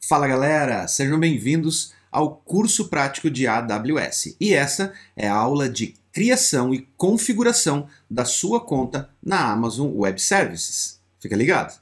Fala galera, sejam bem-vindos ao curso prático de AWS. E essa é a aula de criação e configuração da sua conta na Amazon Web Services. Fica ligado!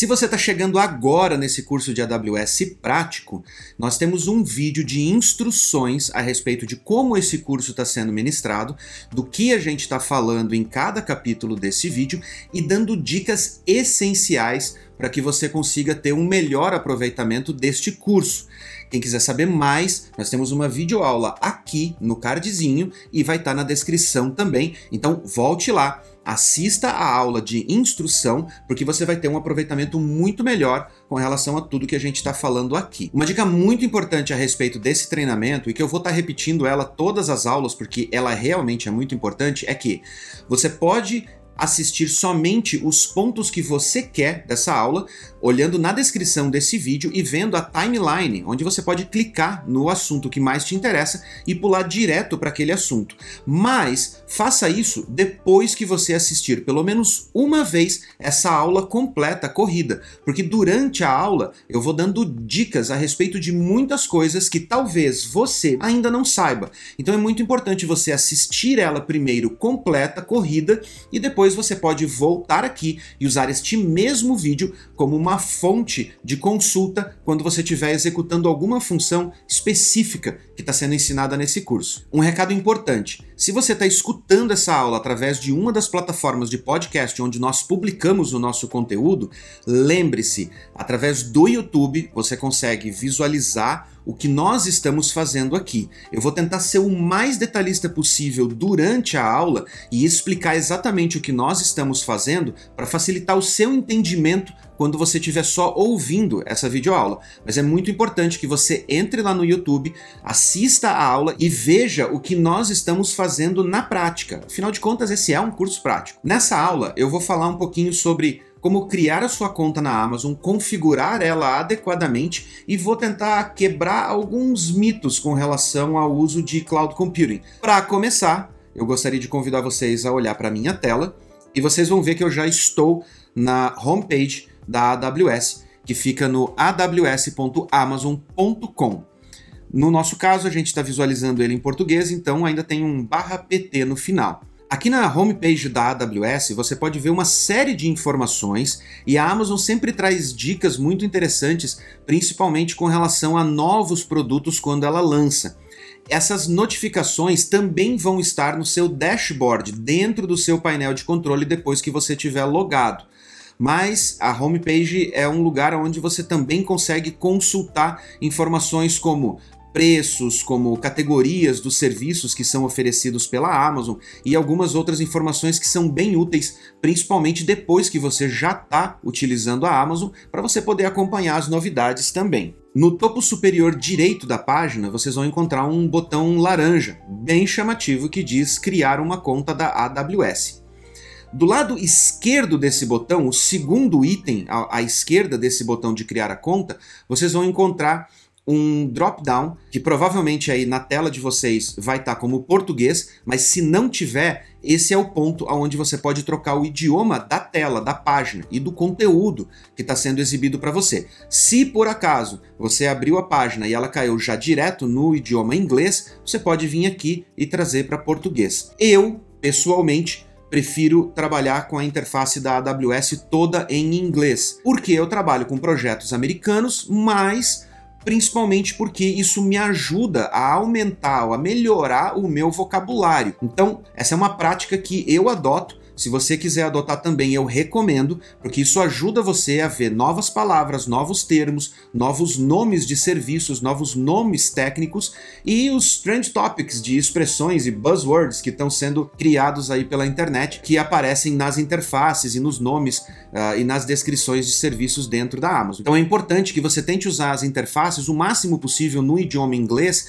Se você está chegando agora nesse curso de AWS prático, nós temos um vídeo de instruções a respeito de como esse curso está sendo ministrado, do que a gente está falando em cada capítulo desse vídeo e dando dicas essenciais para que você consiga ter um melhor aproveitamento deste curso. Quem quiser saber mais, nós temos uma videoaula aqui no cardzinho e vai estar tá na descrição também. Então volte lá, assista a aula de instrução, porque você vai ter um aproveitamento muito melhor com relação a tudo que a gente está falando aqui. Uma dica muito importante a respeito desse treinamento, e que eu vou estar tá repetindo ela todas as aulas, porque ela realmente é muito importante, é que você pode assistir somente os pontos que você quer dessa aula, olhando na descrição desse vídeo e vendo a timeline, onde você pode clicar no assunto que mais te interessa e pular direto para aquele assunto. Mas faça isso depois que você assistir pelo menos uma vez essa aula completa corrida, porque durante a aula eu vou dando dicas a respeito de muitas coisas que talvez você ainda não saiba. Então é muito importante você assistir ela primeiro completa, corrida, e depois você pode voltar aqui e usar este mesmo vídeo como uma fonte de consulta quando você estiver executando alguma função específica que está sendo ensinada nesse curso. Um recado importante: se você está escutando essa aula através de uma das plataformas de podcast onde nós publicamos o nosso conteúdo, lembre-se, através do YouTube você consegue visualizar o que nós estamos fazendo aqui. Eu vou tentar ser o mais detalhista possível durante a aula e explicar exatamente o que nós estamos fazendo para facilitar o seu entendimento quando você estiver só ouvindo essa videoaula. Mas é muito importante que você entre lá no YouTube, assista a aula e veja o que nós estamos fazendo na prática. Afinal de contas, esse é um curso prático. Nessa aula, eu vou falar um pouquinho sobre como criar a sua conta na Amazon, configurar ela adequadamente e vou tentar quebrar alguns mitos com relação ao uso de cloud computing. Para começar, eu gostaria de convidar vocês a olhar para minha tela e vocês vão ver que eu já estou na homepage da AWS, que fica no aws.amazon.com. No nosso caso, a gente está visualizando ele em português, então ainda tem um barra PT no final. Aqui na homepage da AWS você pode ver uma série de informações e a Amazon sempre traz dicas muito interessantes, principalmente com relação a novos produtos quando ela lança. Essas notificações também vão estar no seu dashboard, dentro do seu painel de controle depois que você tiver logado mas a homepage é um lugar onde você também consegue consultar informações como preços, como categorias dos serviços que são oferecidos pela Amazon e algumas outras informações que são bem úteis, principalmente depois que você já está utilizando a Amazon, para você poder acompanhar as novidades também. No topo superior direito da página, vocês vão encontrar um botão laranja, bem chamativo, que diz criar uma conta da AWS. Do lado esquerdo desse botão, o segundo item à, à esquerda desse botão de criar a conta, vocês vão encontrar um drop-down que provavelmente aí na tela de vocês vai estar tá como português, mas se não tiver, esse é o ponto onde você pode trocar o idioma da tela, da página e do conteúdo que está sendo exibido para você. Se por acaso você abriu a página e ela caiu já direto no idioma inglês, você pode vir aqui e trazer para português. Eu, pessoalmente, prefiro trabalhar com a interface da AWS toda em inglês, porque eu trabalho com projetos americanos, mas principalmente porque isso me ajuda a aumentar, a melhorar o meu vocabulário. Então, essa é uma prática que eu adoto se você quiser adotar também, eu recomendo, porque isso ajuda você a ver novas palavras, novos termos, novos nomes de serviços, novos nomes técnicos e os trend topics de expressões e buzzwords que estão sendo criados aí pela internet, que aparecem nas interfaces e nos nomes uh, e nas descrições de serviços dentro da Amazon. Então é importante que você tente usar as interfaces o máximo possível no idioma inglês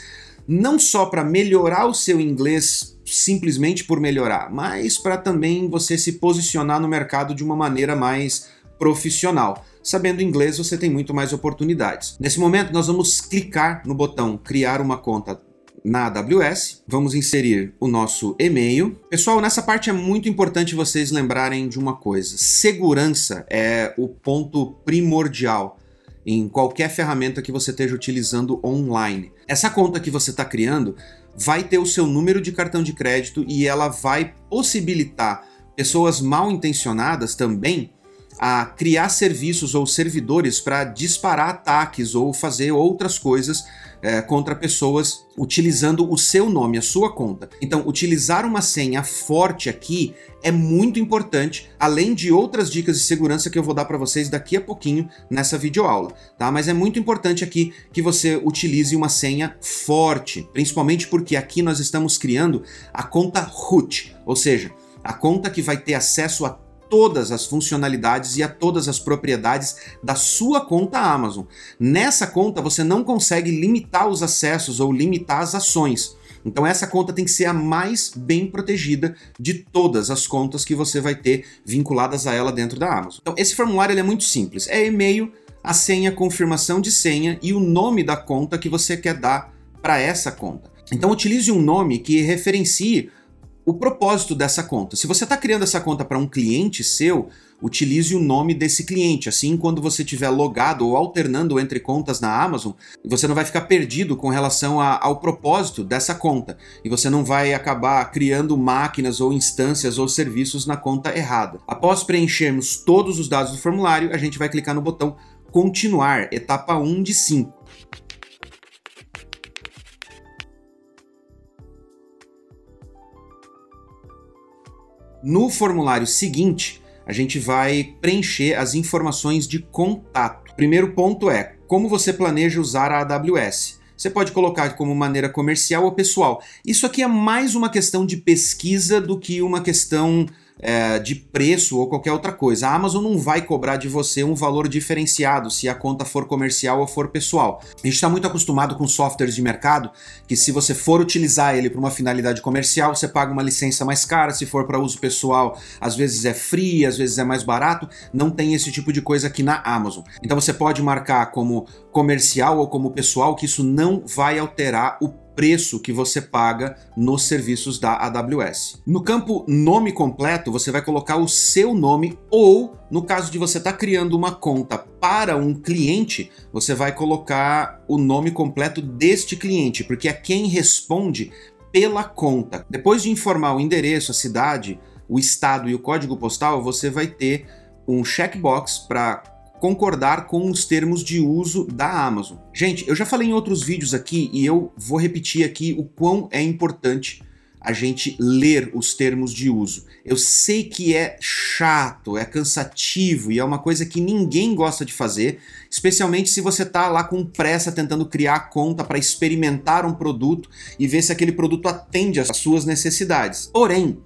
não só para melhorar o seu inglês simplesmente por melhorar, mas para também você se posicionar no mercado de uma maneira mais profissional. Sabendo inglês, você tem muito mais oportunidades. Nesse momento, nós vamos clicar no botão criar uma conta na AWS, vamos inserir o nosso e-mail. Pessoal, nessa parte é muito importante vocês lembrarem de uma coisa: segurança é o ponto primordial em qualquer ferramenta que você esteja utilizando online. Essa conta que você está criando vai ter o seu número de cartão de crédito e ela vai possibilitar pessoas mal intencionadas também a criar serviços ou servidores para disparar ataques ou fazer outras coisas é, contra pessoas utilizando o seu nome, a sua conta. Então, utilizar uma senha forte aqui é muito importante, além de outras dicas de segurança que eu vou dar para vocês daqui a pouquinho nessa videoaula, tá? Mas é muito importante aqui que você utilize uma senha forte, principalmente porque aqui nós estamos criando a conta root, ou seja, a conta que vai ter acesso a todas as funcionalidades e a todas as propriedades da sua conta Amazon. Nessa conta você não consegue limitar os acessos ou limitar as ações. Então essa conta tem que ser a mais bem protegida de todas as contas que você vai ter vinculadas a ela dentro da Amazon. Então esse formulário é muito simples, é e-mail, a senha, confirmação de senha e o nome da conta que você quer dar para essa conta. Então utilize um nome que referencie o propósito dessa conta. Se você está criando essa conta para um cliente seu, utilize o nome desse cliente. Assim, quando você estiver logado ou alternando entre contas na Amazon, você não vai ficar perdido com relação a, ao propósito dessa conta. E você não vai acabar criando máquinas ou instâncias ou serviços na conta errada. Após preenchermos todos os dados do formulário, a gente vai clicar no botão Continuar, etapa 1 de 5. No formulário seguinte, a gente vai preencher as informações de contato. Primeiro ponto é como você planeja usar a AWS. Você pode colocar como maneira comercial ou pessoal. Isso aqui é mais uma questão de pesquisa do que uma questão é, de preço ou qualquer outra coisa. A Amazon não vai cobrar de você um valor diferenciado se a conta for comercial ou for pessoal. A gente está muito acostumado com softwares de mercado que, se você for utilizar ele para uma finalidade comercial, você paga uma licença mais cara. Se for para uso pessoal, às vezes é free, às vezes é mais barato. Não tem esse tipo de coisa aqui na Amazon. Então você pode marcar como comercial ou como pessoal, que isso não vai alterar o preço que você paga nos serviços da AWS. No campo nome completo, você vai colocar o seu nome ou, no caso de você estar tá criando uma conta para um cliente, você vai colocar o nome completo deste cliente, porque é quem responde pela conta. Depois de informar o endereço, a cidade, o estado e o código postal, você vai ter um checkbox para concordar com os termos de uso da Amazon. Gente, eu já falei em outros vídeos aqui e eu vou repetir aqui o quão é importante a gente ler os termos de uso. Eu sei que é chato, é cansativo e é uma coisa que ninguém gosta de fazer, especialmente se você está lá com pressa tentando criar conta para experimentar um produto e ver se aquele produto atende às suas necessidades. Porém,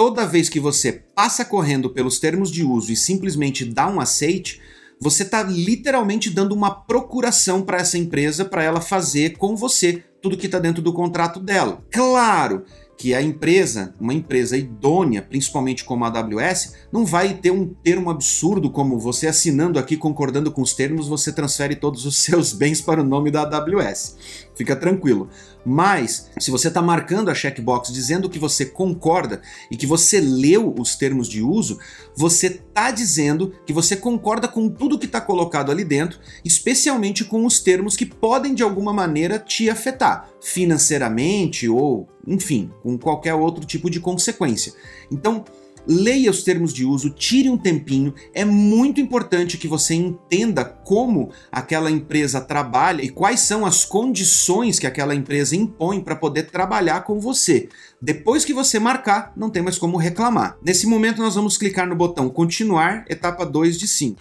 toda vez que você passa correndo pelos termos de uso e simplesmente dá um aceite, você está literalmente dando uma procuração para essa empresa para ela fazer com você tudo que está dentro do contrato dela. Claro que a empresa, uma empresa idônea, principalmente como a AWS, não vai ter um termo absurdo como você assinando aqui, concordando com os termos, você transfere todos os seus bens para o nome da AWS. Fica tranquilo. Mas, se você está marcando a checkbox dizendo que você concorda e que você leu os termos de uso, você está dizendo que você concorda com tudo que está colocado ali dentro, especialmente com os termos que podem de alguma maneira te afetar, financeiramente ou, enfim, com qualquer outro tipo de consequência. Então, leia os termos de uso, tire um tempinho. É muito importante que você entenda como aquela empresa trabalha e quais são as condições que aquela empresa impõe para poder trabalhar com você. Depois que você marcar, não tem mais como reclamar. Nesse momento, nós vamos clicar no botão Continuar, etapa 2 de 5.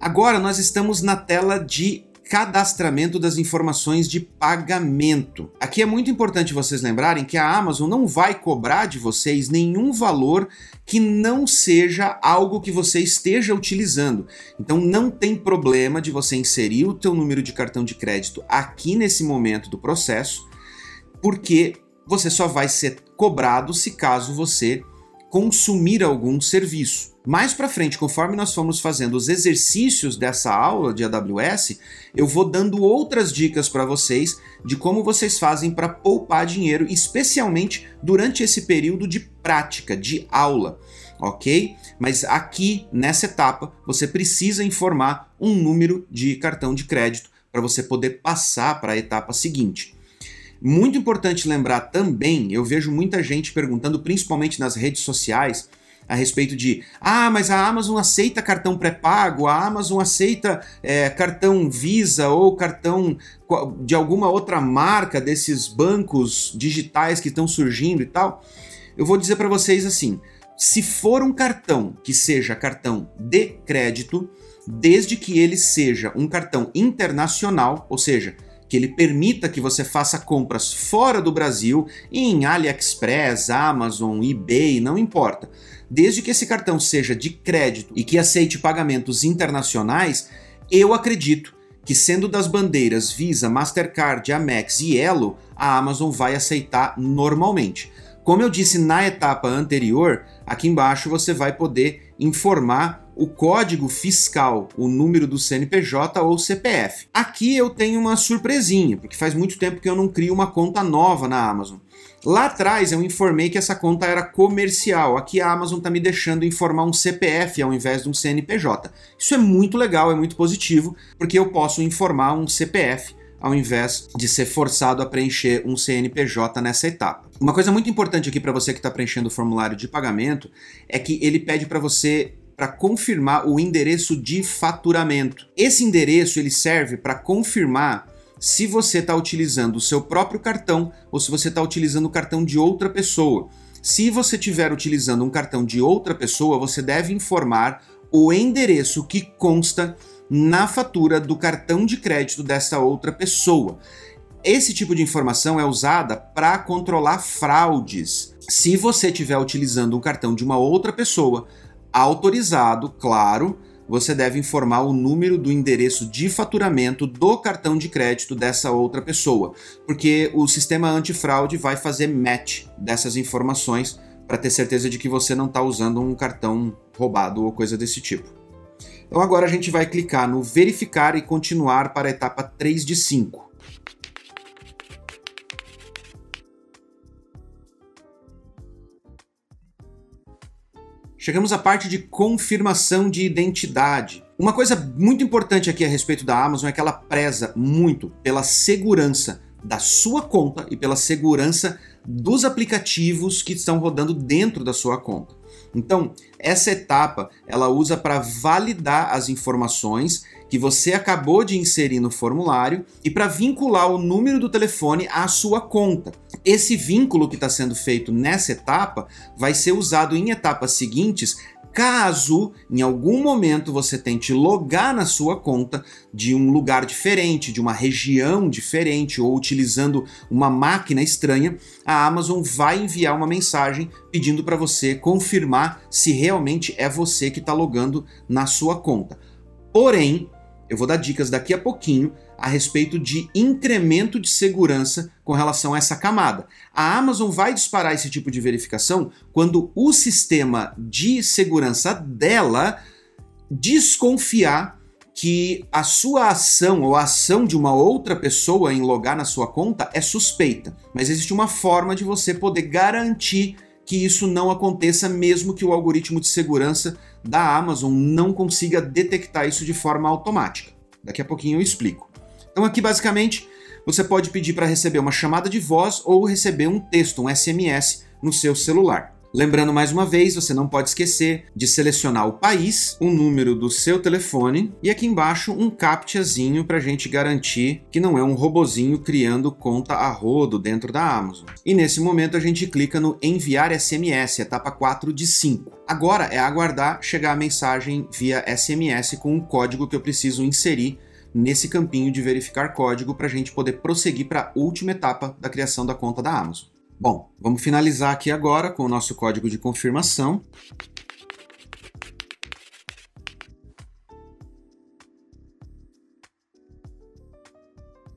Agora nós estamos na tela de cadastramento das informações de pagamento. Aqui é muito importante vocês lembrarem que a Amazon não vai cobrar de vocês nenhum valor que não seja algo que você esteja utilizando. Então não tem problema de você inserir o teu número de cartão de crédito aqui nesse momento do processo, porque você só vai ser cobrado se caso você consumir algum serviço. Mais para frente, conforme nós formos fazendo os exercícios dessa aula de AWS, eu vou dando outras dicas para vocês de como vocês fazem para poupar dinheiro, especialmente durante esse período de prática, de aula, ok? Mas aqui nessa etapa você precisa informar um número de cartão de crédito para você poder passar para a etapa seguinte. Muito importante lembrar também, eu vejo muita gente perguntando, principalmente nas redes sociais, a respeito de ah, mas a Amazon aceita cartão pré-pago, a Amazon aceita é, cartão Visa ou cartão de alguma outra marca desses bancos digitais que estão surgindo e tal. Eu vou dizer para vocês assim: se for um cartão que seja cartão de crédito, desde que ele seja um cartão internacional, ou seja, que ele permita que você faça compras fora do Brasil, em AliExpress, Amazon, eBay, não importa. Desde que esse cartão seja de crédito e que aceite pagamentos internacionais, eu acredito que sendo das bandeiras Visa, Mastercard, Amex e Elo, a Amazon vai aceitar normalmente. Como eu disse na etapa anterior, aqui embaixo você vai poder informar o código fiscal, o número do CNPJ ou CPF. Aqui eu tenho uma surpresinha, porque faz muito tempo que eu não crio uma conta nova na Amazon. Lá atrás eu informei que essa conta era comercial. Aqui a Amazon está me deixando informar um CPF ao invés de um CNPJ. Isso é muito legal, é muito positivo, porque eu posso informar um CPF ao invés de ser forçado a preencher um CNPJ nessa etapa. Uma coisa muito importante aqui para você que está preenchendo o formulário de pagamento é que ele pede para você para confirmar o endereço de faturamento. Esse endereço ele serve para confirmar se você está utilizando o seu próprio cartão ou se você está utilizando o cartão de outra pessoa. Se você estiver utilizando um cartão de outra pessoa, você deve informar o endereço que consta na fatura do cartão de crédito dessa outra pessoa. Esse tipo de informação é usada para controlar fraudes. Se você estiver utilizando um cartão de uma outra pessoa, autorizado, claro, você deve informar o número do endereço de faturamento do cartão de crédito dessa outra pessoa, porque o sistema antifraude vai fazer match dessas informações para ter certeza de que você não está usando um cartão roubado ou coisa desse tipo. Então agora a gente vai clicar no verificar e continuar para a etapa 3 de 5. Chegamos à parte de confirmação de identidade. Uma coisa muito importante aqui a respeito da Amazon é que ela preza muito pela segurança da sua conta e pela segurança dos aplicativos que estão rodando dentro da sua conta. Então, essa etapa ela usa para validar as informações que você acabou de inserir no formulário e para vincular o número do telefone à sua conta. Esse vínculo que está sendo feito nessa etapa vai ser usado em etapas seguintes caso em algum momento você tente logar na sua conta de um lugar diferente, de uma região diferente ou utilizando uma máquina estranha, a Amazon vai enviar uma mensagem pedindo para você confirmar se realmente é você que está logando na sua conta. Porém, eu vou dar dicas daqui a pouquinho a respeito de incremento de segurança com relação a essa camada. A Amazon vai disparar esse tipo de verificação quando o sistema de segurança dela desconfiar que a sua ação ou a ação de uma outra pessoa em logar na sua conta é suspeita. Mas existe uma forma de você poder garantir que isso não aconteça, mesmo que o algoritmo de segurança da Amazon não consiga detectar isso de forma automática. Daqui a pouquinho eu explico. Então aqui basicamente você pode pedir para receber uma chamada de voz ou receber um texto, um SMS no seu celular. Lembrando mais uma vez, você não pode esquecer de selecionar o país, o número do seu telefone e aqui embaixo um captchazinho para a gente garantir que não é um robozinho criando conta a rodo dentro da Amazon. E nesse momento a gente clica no enviar SMS, etapa 4 de 5. Agora é aguardar chegar a mensagem via SMS com o código que eu preciso inserir nesse campinho de verificar código para a gente poder prosseguir para a última etapa da criação da conta da Amazon. Bom, vamos finalizar aqui agora com o nosso código de confirmação.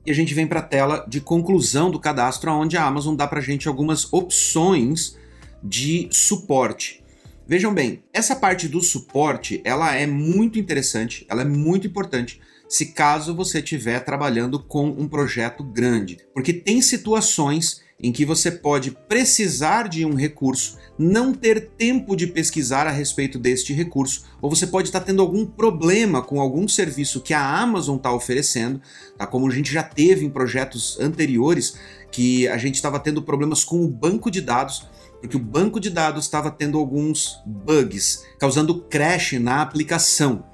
E a gente vem para a tela de conclusão do cadastro, onde a Amazon dá para a gente algumas opções de suporte. Vejam bem, essa parte do suporte, ela é muito interessante, ela é muito importante se caso você estiver trabalhando com um projeto grande, porque tem situações em que você pode precisar de um recurso, não ter tempo de pesquisar a respeito deste recurso, ou você pode estar tendo algum problema com algum serviço que a Amazon está oferecendo, tá? como a gente já teve em projetos anteriores, que a gente estava tendo problemas com o banco de dados, porque o banco de dados estava tendo alguns bugs, causando crash na aplicação.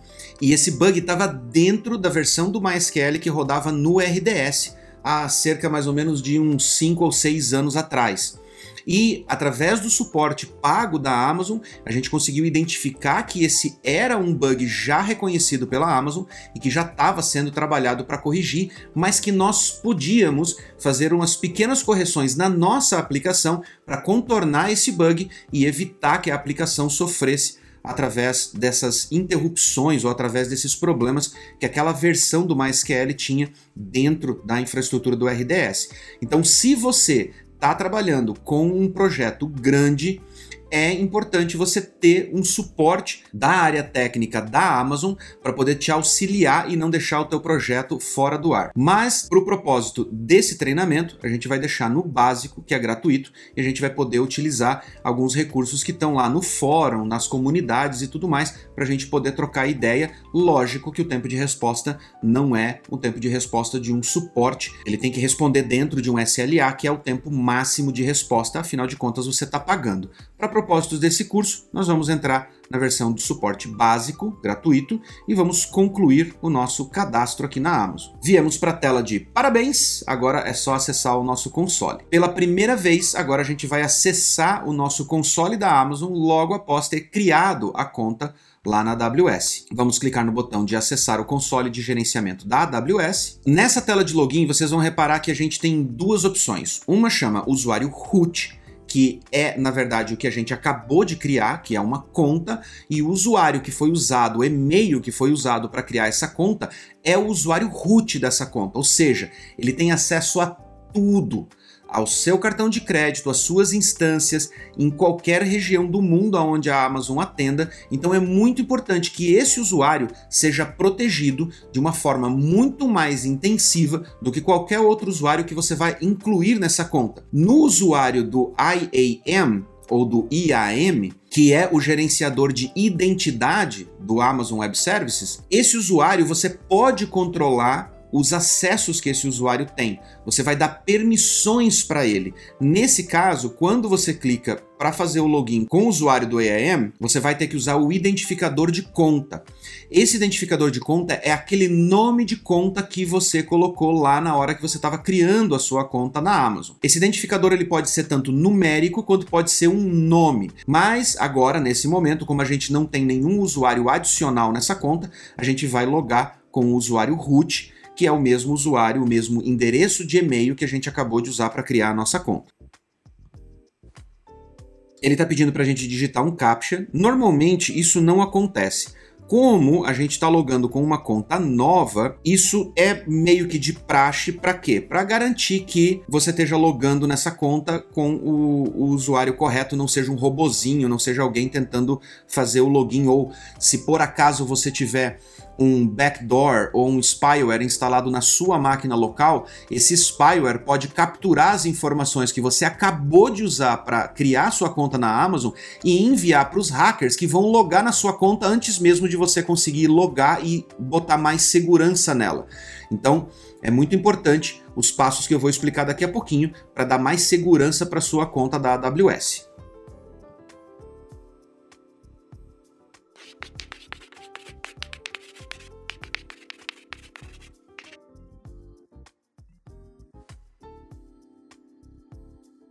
E esse bug estava dentro da versão do MySQL que rodava no RDS há cerca mais ou menos de uns 5 ou 6 anos atrás. E através do suporte pago da Amazon, a gente conseguiu identificar que esse era um bug já reconhecido pela Amazon e que já estava sendo trabalhado para corrigir, mas que nós podíamos fazer umas pequenas correções na nossa aplicação para contornar esse bug e evitar que a aplicação sofresse através dessas interrupções ou através desses problemas que aquela versão do MySQL tinha dentro da infraestrutura do RDS. Então, se você está trabalhando com um projeto grande, é importante você ter um suporte da área técnica da Amazon para poder te auxiliar e não deixar o teu projeto fora do ar. Mas para o propósito desse treinamento, a gente vai deixar no básico, que é gratuito, e a gente vai poder utilizar alguns recursos que estão lá no fórum, nas comunidades e tudo mais, para a gente poder trocar ideia. Lógico que o tempo de resposta não é o tempo de resposta de um suporte, ele tem que responder dentro de um SLA, que é o tempo máximo de resposta, afinal de contas você está pagando. Propósitos desse curso, nós vamos entrar na versão do suporte básico, gratuito, e vamos concluir o nosso cadastro aqui na Amazon. Viemos para a tela de parabéns, agora é só acessar o nosso console. Pela primeira vez, agora a gente vai acessar o nosso console da Amazon logo após ter criado a conta lá na AWS. Vamos clicar no botão de acessar o console de gerenciamento da AWS. Nessa tela de login, vocês vão reparar que a gente tem duas opções. Uma chama usuário root, que é, na verdade, o que a gente acabou de criar, que é uma conta, e o usuário que foi usado, o e-mail que foi usado para criar essa conta, é o usuário root dessa conta, ou seja, ele tem acesso a tudo ao seu cartão de crédito, às suas instâncias, em qualquer região do mundo onde a Amazon atenda. Então é muito importante que esse usuário seja protegido de uma forma muito mais intensiva do que qualquer outro usuário que você vai incluir nessa conta. No usuário do IAM, ou do IAM, que é o gerenciador de identidade do Amazon Web Services, esse usuário você pode controlar os acessos que esse usuário tem. Você vai dar permissões para ele. Nesse caso, quando você clica para fazer o login com o usuário do EAM, você vai ter que usar o identificador de conta. Esse identificador de conta é aquele nome de conta que você colocou lá na hora que você estava criando a sua conta na Amazon. Esse identificador ele pode ser tanto numérico quanto pode ser um nome. Mas agora, nesse momento, como a gente não tem nenhum usuário adicional nessa conta, a gente vai logar com o usuário root que é o mesmo usuário, o mesmo endereço de e-mail que a gente acabou de usar para criar a nossa conta. Ele está pedindo para a gente digitar um CAPTCHA. Normalmente isso não acontece. Como a gente está logando com uma conta nova, isso é meio que de praxe para quê? Para garantir que você esteja logando nessa conta com o, o, usuário correto, não seja um robozinho, não seja alguém tentando fazer o login ou se por acaso você tiver um backdoor ou um spyware instalado na sua máquina local, esse spyware pode capturar as informações que você acabou de usar para criar sua conta na Amazon e enviar para os hackers que vão logar na sua conta antes mesmo de você conseguir logar e botar mais segurança nela. Então, é muito importante os passos que eu vou explicar daqui a pouquinho para dar mais segurança para sua conta da AWS.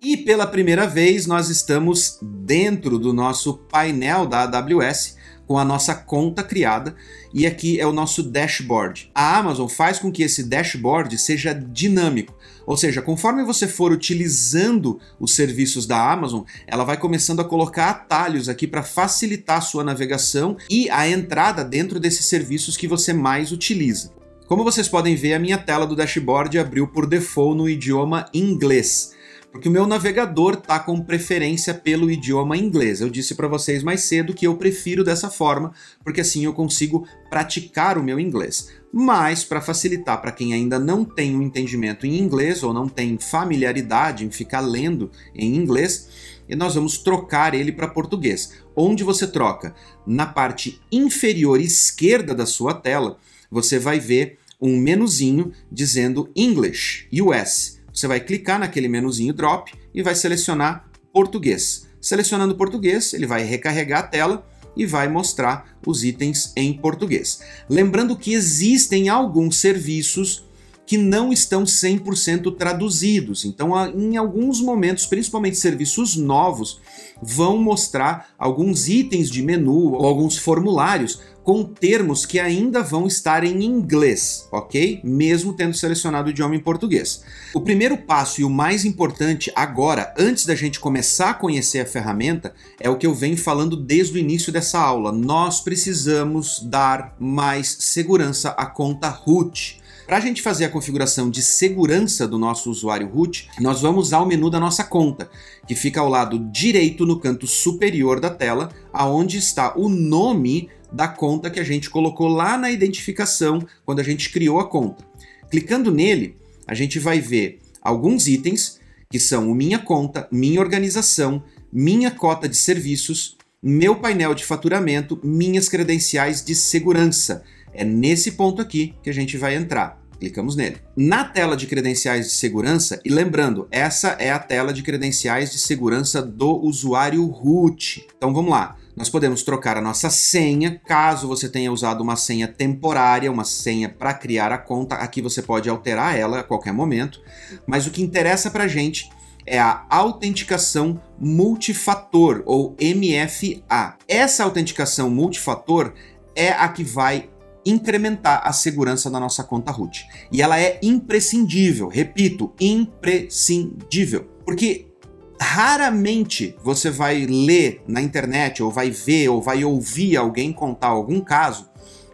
E pela primeira vez nós estamos dentro do nosso painel da AWS com a nossa conta criada e aqui é o nosso dashboard. A Amazon faz com que esse dashboard seja dinâmico, ou seja, conforme você for utilizando os serviços da Amazon, ela vai começando a colocar atalhos aqui para facilitar a sua navegação e a entrada dentro desses serviços que você mais utiliza. Como vocês podem ver, a minha tela do dashboard abriu por default no idioma inglês Porque o meu navegador tá com preferência pelo idioma inglês. Eu disse para vocês mais cedo que eu prefiro dessa forma, porque assim eu consigo praticar o meu inglês. Mas para facilitar para quem ainda não tem um entendimento em inglês ou não tem familiaridade em ficar lendo em inglês, nós vamos trocar ele para português. Onde você troca? Na parte inferior esquerda da sua tela, você vai ver um menuzinho dizendo English US. Você vai clicar naquele menuzinho Drop e vai selecionar Português. Selecionando Português, ele vai recarregar a tela e vai mostrar os itens em português. Lembrando que existem alguns serviços que não estão 100% traduzidos. Então, em alguns momentos, principalmente serviços novos, vão mostrar alguns itens de menu ou alguns formulários com termos que ainda vão estar em inglês, ok? Mesmo tendo selecionado o idioma em português. O primeiro passo e o mais importante agora, antes da gente começar a conhecer a ferramenta, é o que eu venho falando desde o início dessa aula. Nós precisamos dar mais segurança à conta root. Para a gente fazer a configuração de segurança do nosso usuário root, nós vamos usar o menu da nossa conta, que fica ao lado direito no canto superior da tela, aonde está o nome da conta que a gente colocou lá na identificação quando a gente criou a conta. Clicando nele, a gente vai ver alguns itens que são o Minha Conta, Minha Organização, Minha Cota de Serviços, Meu Painel de Faturamento, Minhas Credenciais de Segurança. É nesse ponto aqui que a gente vai entrar. Clicamos nele. Na tela de credenciais de segurança, e lembrando, essa é a tela de credenciais de segurança do usuário root. Então vamos lá. Nós podemos trocar a nossa senha, caso você tenha usado uma senha temporária, uma senha para criar a conta, aqui você pode alterar ela a qualquer momento, mas o que interessa para gente é a autenticação multifator, ou MFA. Essa autenticação multifator é a que vai incrementar a segurança da nossa conta root. E ela é imprescindível, repito, imprescindível. Porque raramente você vai ler na internet, ou vai ver, ou vai ouvir alguém contar algum caso.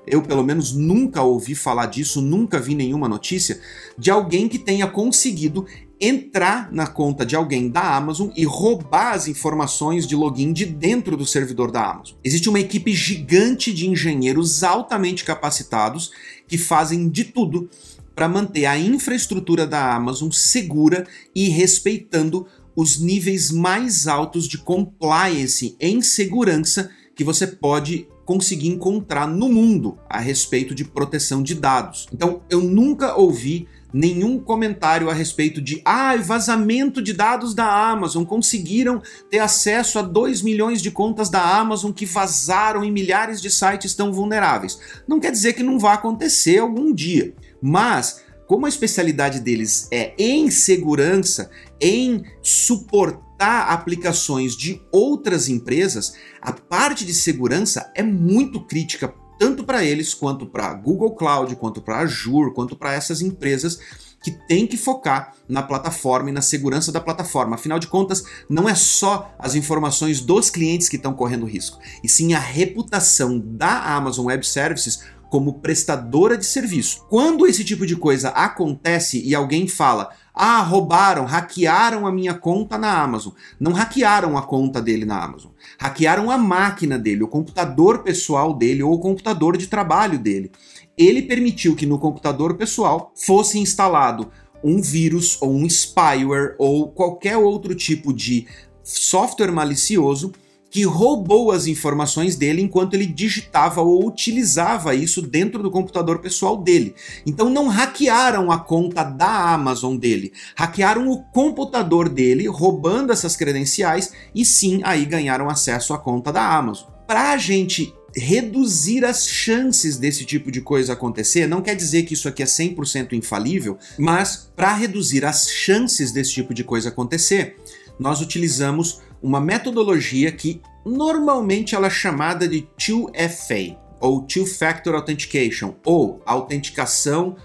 Eu, pelo menos, nunca ouvi falar disso, nunca vi nenhuma notícia de alguém que tenha conseguido entrar na conta de alguém da Amazon e roubar as informações de login de dentro do servidor da Amazon. Existe uma equipe gigante de engenheiros altamente capacitados que fazem de tudo para manter a infraestrutura da Amazon segura e respeitando os níveis mais altos de compliance em segurança que você pode conseguir encontrar no mundo a respeito de proteção de dados. Então, eu nunca ouvi nenhum comentário a respeito de ah, vazamento de dados da Amazon, conseguiram ter acesso a 2 milhões de contas da Amazon que vazaram e milhares de sites estão vulneráveis. Não quer dizer que não vá acontecer algum dia, mas como a especialidade deles é em segurança, em suportar aplicações de outras empresas, a parte de segurança é muito crítica tanto para eles quanto para Google Cloud, quanto para Azure, quanto para essas empresas que tem que focar na plataforma e na segurança da plataforma. Afinal de contas, não é só as informações dos clientes que estão correndo risco, e sim a reputação da Amazon Web Services como prestadora de serviço. Quando esse tipo de coisa acontece e alguém fala, ah, roubaram, hackearam a minha conta na Amazon. Não hackearam a conta dele na Amazon. Hackearam a máquina dele, o computador pessoal dele ou o computador de trabalho dele. Ele permitiu que no computador pessoal fosse instalado um vírus ou um spyware ou qualquer outro tipo de software malicioso que roubou as informações dele enquanto ele digitava ou utilizava isso dentro do computador pessoal dele. Então não hackearam a conta da Amazon dele, hackearam o computador dele, roubando essas credenciais e sim aí ganharam acesso à conta da Amazon. Para a gente reduzir as chances desse tipo de coisa acontecer, não quer dizer que isso aqui é 100% infalível, mas para reduzir as chances desse tipo de coisa acontecer, nós utilizamos uma metodologia que normalmente ela é chamada de 2FA, ou Two Factor Authentication, ou autenticação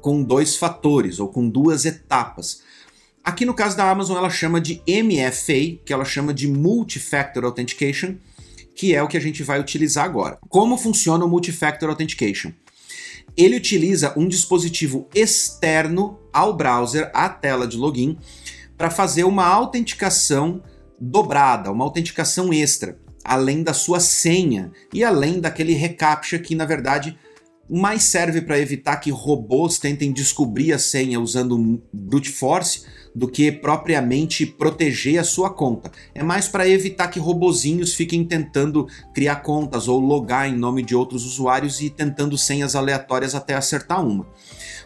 com dois fatores, ou com duas etapas. Aqui no caso da Amazon ela chama de MFA, que ela chama de Multi-Factor Authentication, que é o que a gente vai utilizar agora. Como funciona o Multi-Factor Authentication? Ele utiliza um dispositivo externo ao browser, à tela de login, para fazer uma autenticação dobrada, uma autenticação extra, além da sua senha e além daquele reCAPTCHA que na verdade mais serve para evitar que robôs tentem descobrir a senha usando brute force do que propriamente proteger a sua conta. É mais para evitar que robozinhos fiquem tentando criar contas ou logar em nome de outros usuários e tentando senhas aleatórias até acertar uma.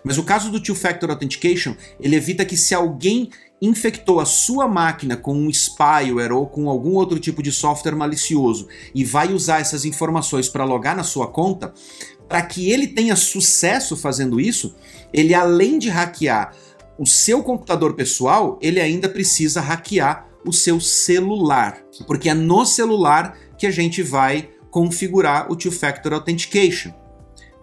Mas o caso do Two-Factor Authentication, ele evita que se alguém infectou a sua máquina com um spyware ou com algum outro tipo de software malicioso e vai usar essas informações para logar na sua conta, para que ele tenha sucesso fazendo isso, ele além de hackear o seu computador pessoal, ele ainda precisa hackear o seu celular, porque é no celular que a gente vai configurar o Two-Factor Authentication,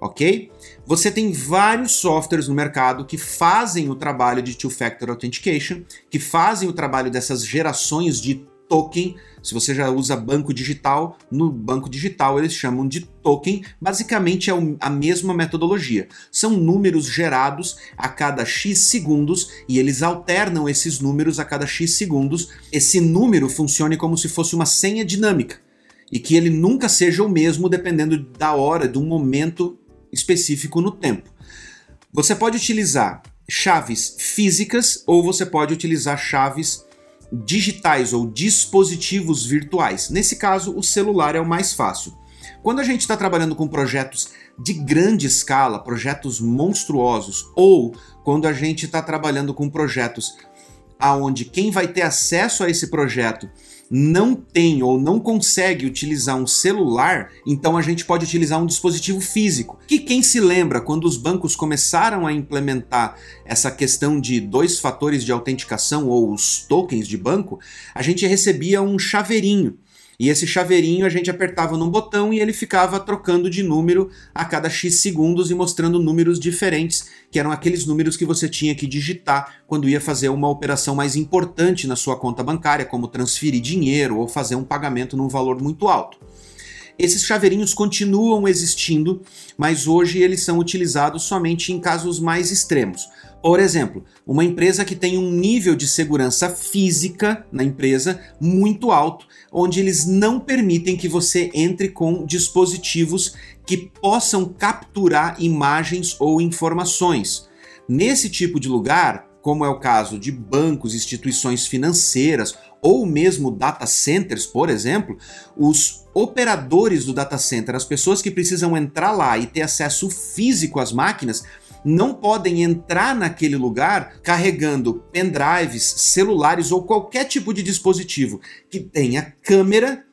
ok? Você tem vários softwares no mercado que fazem o trabalho de Two-Factor Authentication, que fazem o trabalho dessas gerações de token. Se você já usa banco digital, no banco digital eles chamam de token. Basicamente é a mesma metodologia. São números gerados a cada X segundos e eles alternam esses números a cada X segundos. Esse número funciona como se fosse uma senha dinâmica e que ele nunca seja o mesmo dependendo da hora, do momento específico no tempo. Você pode utilizar chaves físicas ou você pode utilizar chaves digitais ou dispositivos virtuais. Nesse caso, o celular é o mais fácil. Quando a gente está trabalhando com projetos de grande escala, projetos monstruosos, ou quando a gente está trabalhando com projetos aonde quem vai ter acesso a esse projeto não tem ou não consegue utilizar um celular, então a gente pode utilizar um dispositivo físico. Que quem se lembra quando os bancos começaram a implementar essa questão de dois fatores de autenticação ou os tokens de banco, a gente recebia um chaveirinho e esse chaveirinho a gente apertava num botão e ele ficava trocando de número a cada X segundos e mostrando números diferentes, que eram aqueles números que você tinha que digitar quando ia fazer uma operação mais importante na sua conta bancária, como transferir dinheiro ou fazer um pagamento num valor muito alto. Esses chaveirinhos continuam existindo, mas hoje eles são utilizados somente em casos mais extremos. Por exemplo, uma empresa que tem um nível de segurança física na empresa muito alto, onde eles não permitem que você entre com dispositivos que possam capturar imagens ou informações. Nesse tipo de lugar, como é o caso de bancos, instituições financeiras ou mesmo data centers, por exemplo, os operadores do data center, as pessoas que precisam entrar lá e ter acesso físico às máquinas, não podem entrar naquele lugar carregando pendrives, celulares ou qualquer tipo de dispositivo que tenha câmera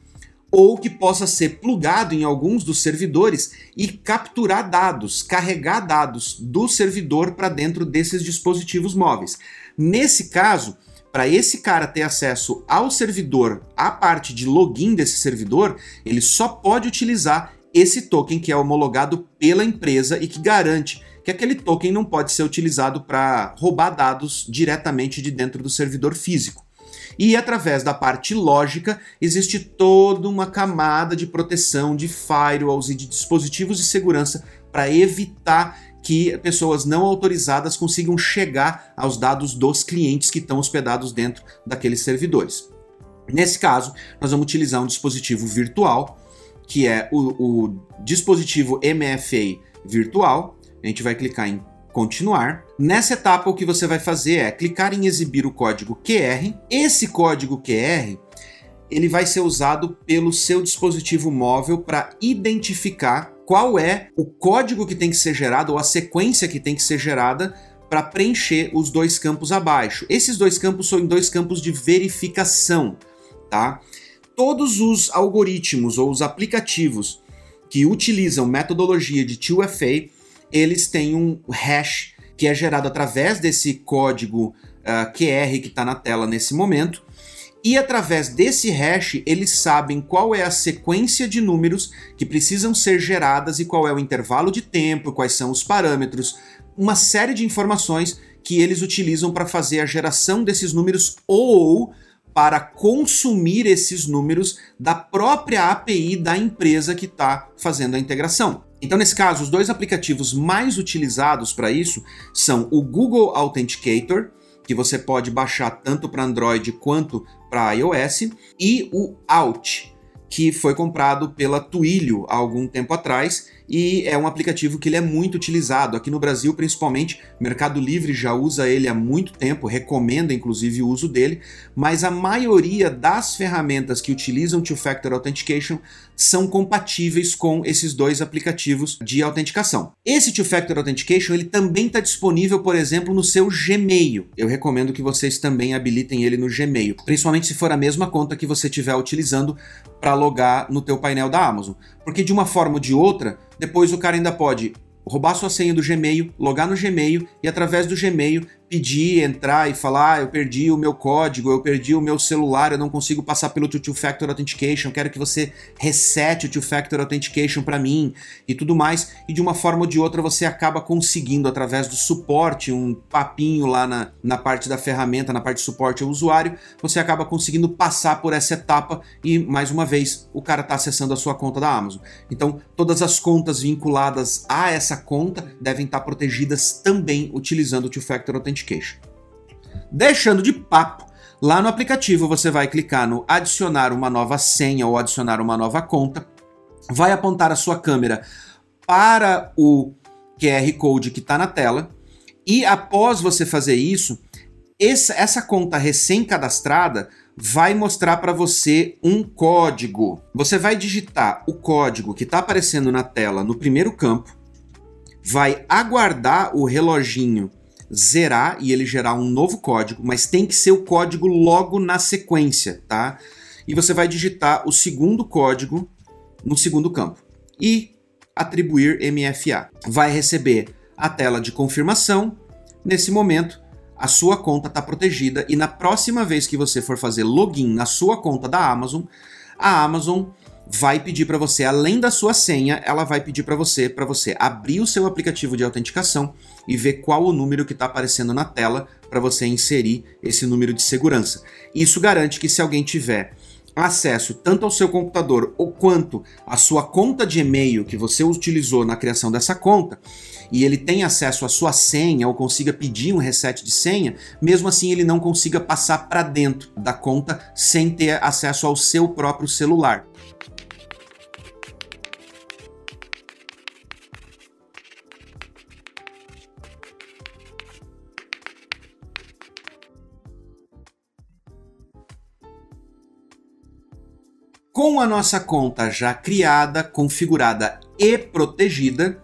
ou que possa ser plugado em alguns dos servidores e capturar dados, carregar dados do servidor para dentro desses dispositivos móveis. Nesse caso, para esse cara ter acesso ao servidor, a parte de login desse servidor, ele só pode utilizar esse token que é homologado pela empresa e que garante que aquele token não pode ser utilizado para roubar dados diretamente de dentro do servidor físico. E através da parte lógica, existe toda uma camada de proteção de firewalls e de dispositivos de segurança para evitar que pessoas não autorizadas consigam chegar aos dados dos clientes que estão hospedados dentro daqueles servidores. Nesse caso, nós vamos utilizar um dispositivo virtual, que é o, o dispositivo MFA virtual, a gente vai clicar em continuar. Nessa etapa, o que você vai fazer é clicar em exibir o código QR. Esse código QR ele vai ser usado pelo seu dispositivo móvel para identificar qual é o código que tem que ser gerado ou a sequência que tem que ser gerada para preencher os dois campos abaixo. Esses dois campos são dois campos de verificação, tá? Todos os algoritmos ou os aplicativos que utilizam metodologia de 2FA eles têm um hash que é gerado através desse código uh, ah, QR que está na tela nesse momento. E através desse hash, eles sabem qual é a sequência de números que precisam ser geradas e qual é o intervalo de tempo, quais são os parâmetros, uma série de informações que eles utilizam para fazer a geração desses números ou para consumir esses números da própria API da empresa que está fazendo a integração. Então, nesse caso, os dois aplicativos mais utilizados para isso são o Google Authenticator, que você pode baixar tanto para Android quanto para iOS, e o Out, que foi comprado pela Twilio há algum tempo atrás e é um aplicativo que ele é muito utilizado aqui no Brasil, principalmente. Mercado Livre já usa ele há muito tempo, recomenda inclusive o uso dele, mas a maioria das ferramentas que utilizam Two-Factor Authentication são compatíveis com esses dois aplicativos de autenticação. Esse Two-Factor Authentication ele também está disponível, por exemplo, no seu Gmail. Eu recomendo que vocês também habilitem ele no Gmail, principalmente se for a mesma conta que você estiver utilizando para logar no teu painel da Amazon. Porque de uma forma ou de outra, depois o cara ainda pode roubar sua senha do Gmail, logar no Gmail e através do Gmail pedir, entrar e falar, ah, eu perdi o meu código, eu perdi o meu celular, eu não consigo passar pelo Two-Factor Authentication, quero que você resete o Two-Factor Authentication para mim e tudo mais. E de uma forma ou de outra você acaba conseguindo, através do suporte, um papinho lá na, na parte da ferramenta, na parte de suporte ao usuário, você acaba conseguindo passar por essa etapa e, mais uma vez, o cara está acessando a sua conta da Amazon. Então, todas as contas vinculadas a essa conta devem estar tá protegidas também utilizando o Two-Factor Authentication Authentication. Deixando de papo, lá no aplicativo você vai clicar no adicionar uma nova senha ou adicionar uma nova conta, vai apontar a sua câmera para o QR Code que está na tela e após você fazer isso, essa conta recém-cadastrada vai mostrar para você um código. Você vai digitar o código que está aparecendo na tela no primeiro campo, vai aguardar o reloginho zerar e ele gerar um novo código, mas tem que ser o código logo na sequência, tá? E você vai digitar o segundo código no segundo campo e atribuir MFA. Vai receber a tela de confirmação. Nesse momento, a sua conta está protegida e na próxima vez que você for fazer login na sua conta da Amazon, a Amazon vai pedir para você, além da sua senha, ela vai pedir para você, para você abrir o seu aplicativo de autenticação e ver qual o número que está aparecendo na tela para você inserir esse número de segurança. Isso garante que se alguém tiver acesso tanto ao seu computador ou quanto à sua conta de e-mail que você utilizou na criação dessa conta, e ele tem acesso à sua senha ou consiga pedir um reset de senha, mesmo assim ele não consiga passar para dentro da conta sem ter acesso ao seu próprio celular. Com a nossa conta já criada, configurada e protegida,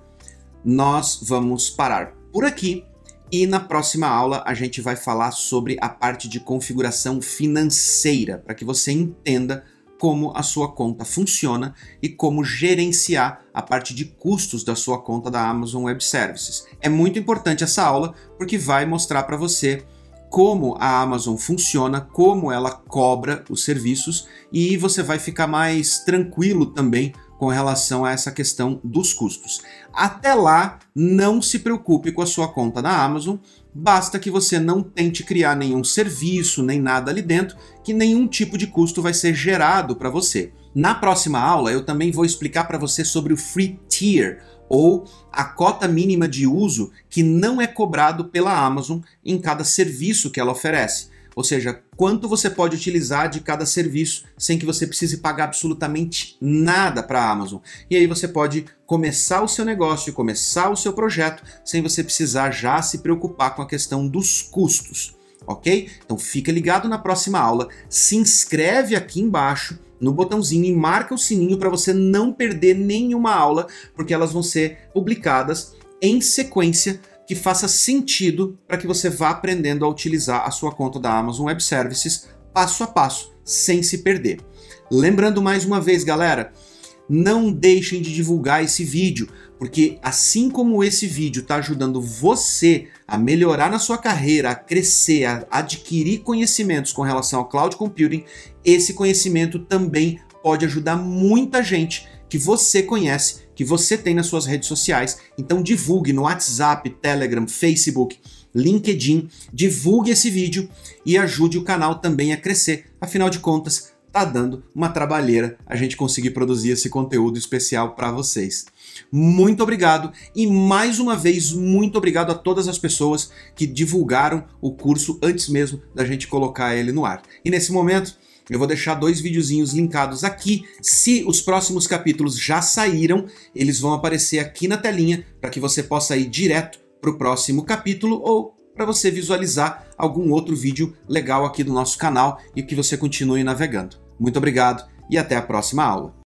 nós vamos parar por aqui e na próxima aula a gente vai falar sobre a parte de configuração financeira, para que você entenda como a sua conta funciona e como gerenciar a parte de custos da sua conta da Amazon Web Services. É muito importante essa aula porque vai mostrar para você como a Amazon funciona, como ela cobra os serviços e você vai ficar mais tranquilo também com relação a essa questão dos custos. Até lá, não se preocupe com a sua conta na Amazon, basta que você não tente criar nenhum serviço nem nada ali dentro, que nenhum tipo de custo vai ser gerado para você. Na próxima aula, eu também vou explicar para você sobre o Free Tier, ou a cota mínima de uso que não é cobrado pela Amazon em cada serviço que ela oferece. Ou seja, quanto você pode utilizar de cada serviço sem que você precise pagar absolutamente nada para a Amazon. E aí você pode começar o seu negócio, começar o seu projeto sem você precisar já se preocupar com a questão dos custos, ok? Então fica ligado na próxima aula, se inscreve aqui embaixo no botãozinho e marca o sininho para você não perder nenhuma aula, porque elas vão ser publicadas em sequência que faça sentido para que você vá aprendendo a utilizar a sua conta da Amazon Web Services passo a passo, sem se perder. Lembrando mais uma vez, galera, não deixem de divulgar esse vídeo, porque assim como esse vídeo está ajudando você a melhorar na sua carreira, a crescer, a adquirir conhecimentos com relação ao cloud computing, esse conhecimento também pode ajudar muita gente que você conhece, que você tem nas suas redes sociais. Então divulgue no WhatsApp, Telegram, Facebook, LinkedIn, divulgue esse vídeo e ajude o canal também a crescer. Afinal de contas, tá dando uma trabalheira a gente conseguir produzir esse conteúdo especial para vocês. Muito obrigado e mais uma vez muito obrigado a todas as pessoas que divulgaram o curso antes mesmo da gente colocar ele no ar. E nesse momento eu vou deixar dois videozinhos linkados aqui. Se os próximos capítulos já saíram, eles vão aparecer aqui na telinha para que você possa ir direto para o próximo capítulo ou para você visualizar algum outro vídeo legal aqui do nosso canal e que você continue navegando. Muito obrigado e até a próxima aula.